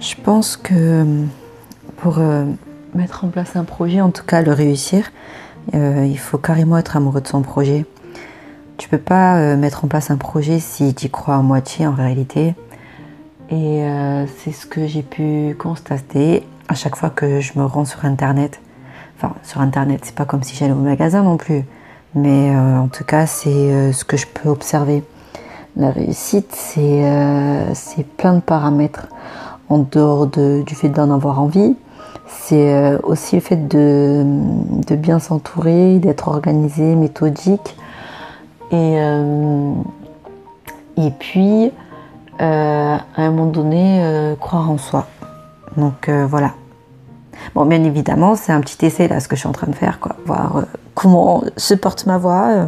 Je pense que pour euh, mettre en place un projet, en tout cas le réussir, euh, il faut carrément être amoureux de son projet. Tu peux pas euh, mettre en place un projet si tu crois à moitié en réalité. Et c'est ce que j'ai pu constater à chaque fois que je me rends sur internet. Enfin, sur internet, c'est pas comme si j'allais au magasin non plus. Mais en tout cas, c'est ce que je peux observer. La réussite, c'est plein de paramètres en dehors du fait d'en avoir envie. C'est euh, aussi le fait de, bien s'entourer, d'être organisé, méthodique. Et, euh, puis, euh, à un moment donné, croire en soi. Donc voilà. Bon, bien évidemment, c'est un petit essai là, ce que je suis en train de faire. Voir comment se porte ma voix.